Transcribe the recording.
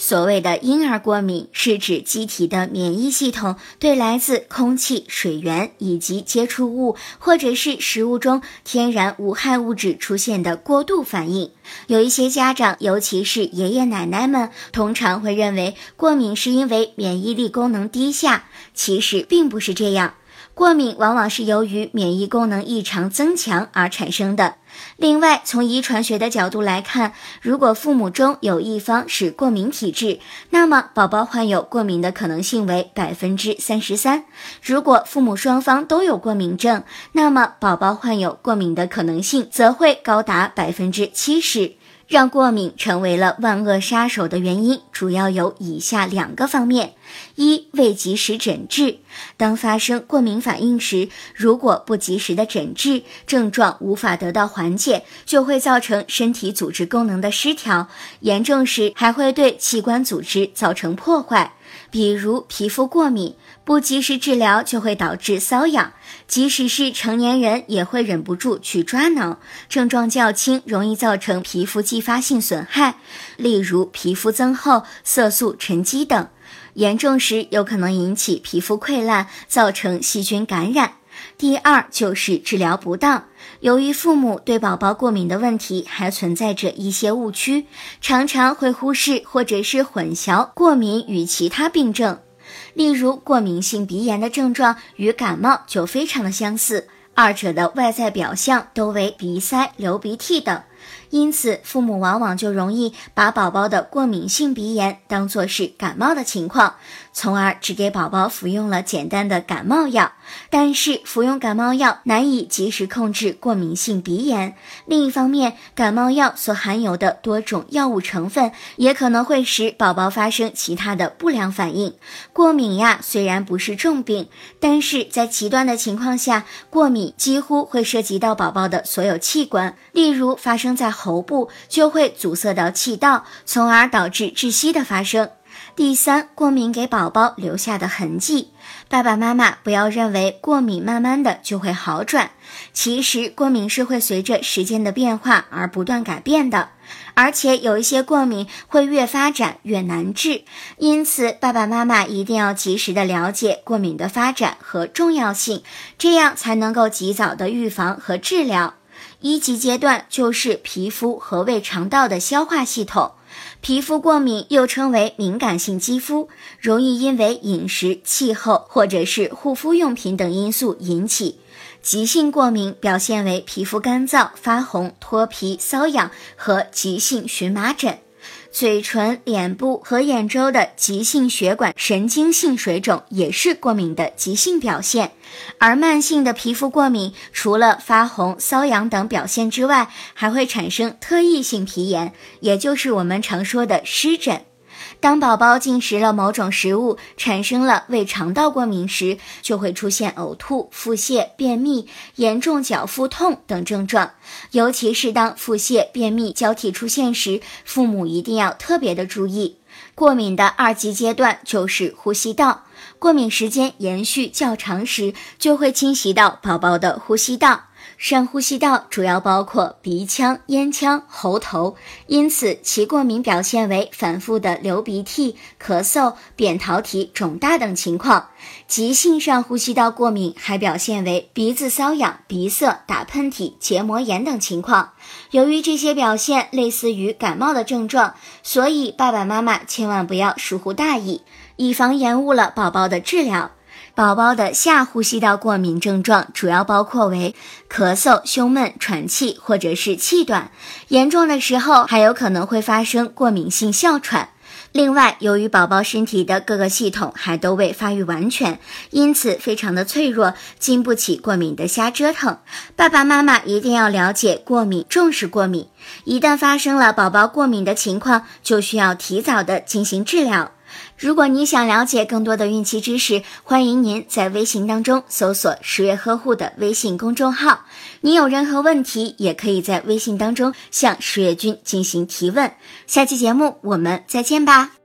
所谓的婴儿过敏，是指机体的免疫系统对来自空气、水源以及接触物或者是食物中天然无害物质出现的过度反应。有一些家长，尤其是爷爷奶奶们，通常会认为过敏是因为免疫力功能低下，其实并不是这样。过敏往往是由于免疫功能异常增强而产生的。另外，从遗传学的角度来看，如果父母中有一方是过敏体质，那么宝宝患有过敏的可能性为百分之三十三；如果父母双方都有过敏症，那么宝宝患有过敏的可能性则会高达百分之七十。让过敏成为了万恶杀手的原因，主要有以下两个方面：一、未及时诊治。当发生过敏反应时，如果不及时的诊治，症状无法得到缓解，就会造成身体组织功能的失调，严重时还会对器官组织造成破坏。比如皮肤过敏，不及时治疗就会导致瘙痒，即使是成年人也会忍不住去抓挠。症状较轻，容易造成皮肤继发性损害，例如皮肤增厚、色素沉积等；严重时有可能引起皮肤溃烂，造成细菌感染。第二就是治疗不当，由于父母对宝宝过敏的问题还存在着一些误区，常常会忽视或者是混淆过敏与其他病症。例如，过敏性鼻炎的症状与感冒就非常的相似，二者的外在表象都为鼻塞、流鼻涕等。因此，父母往往就容易把宝宝的过敏性鼻炎当作是感冒的情况，从而只给宝宝服用了简单的感冒药。但是，服用感冒药难以及时控制过敏性鼻炎。另一方面，感冒药所含有的多种药物成分也可能会使宝宝发生其他的不良反应。过敏呀，虽然不是重病，但是在极端的情况下，过敏几乎会涉及到宝宝的所有器官，例如发生。在喉部就会阻塞到气道，从而导致窒息的发生。第三，过敏给宝宝留下的痕迹，爸爸妈妈不要认为过敏慢慢的就会好转，其实过敏是会随着时间的变化而不断改变的，而且有一些过敏会越发展越难治，因此爸爸妈妈一定要及时的了解过敏的发展和重要性，这样才能够及早的预防和治疗。一级阶段就是皮肤和胃肠道的消化系统，皮肤过敏又称为敏感性肌肤，容易因为饮食、气候或者是护肤用品等因素引起。急性过敏表现为皮肤干燥、发红、脱皮、瘙痒和急性荨麻疹。嘴唇、脸部和眼周的急性血管神经性水肿也是过敏的急性表现，而慢性的皮肤过敏除了发红、瘙痒等表现之外，还会产生特异性皮炎，也就是我们常说的湿疹。当宝宝进食了某种食物，产生了胃肠道过敏时，就会出现呕吐、腹泻、便秘、严重脚腹痛等症状。尤其是当腹泻、便秘交替出现时，父母一定要特别的注意。过敏的二级阶段就是呼吸道，过敏时间延续较长时，就会侵袭到宝宝的呼吸道。上呼吸道主要包括鼻腔、咽腔、喉头，因此其过敏表现为反复的流鼻涕、咳嗽、扁桃体肿大等情况。急性上呼吸道过敏还表现为鼻子瘙痒、鼻塞、打喷嚏、结膜炎等情况。由于这些表现类似于感冒的症状，所以爸爸妈妈千万不要疏忽大意，以防延误了宝宝的治疗。宝宝的下呼吸道过敏症状主要包括为咳嗽、胸闷、喘气或者是气短，严重的时候还有可能会发生过敏性哮喘。另外，由于宝宝身体的各个系统还都未发育完全，因此非常的脆弱，经不起过敏的瞎折腾。爸爸妈妈一定要了解过敏，重视过敏。一旦发生了宝宝过敏的情况，就需要提早的进行治疗。如果你想了解更多的孕期知识，欢迎您在微信当中搜索“十月呵护”的微信公众号。你有任何问题，也可以在微信当中向十月君进行提问。下期节目我们再见吧。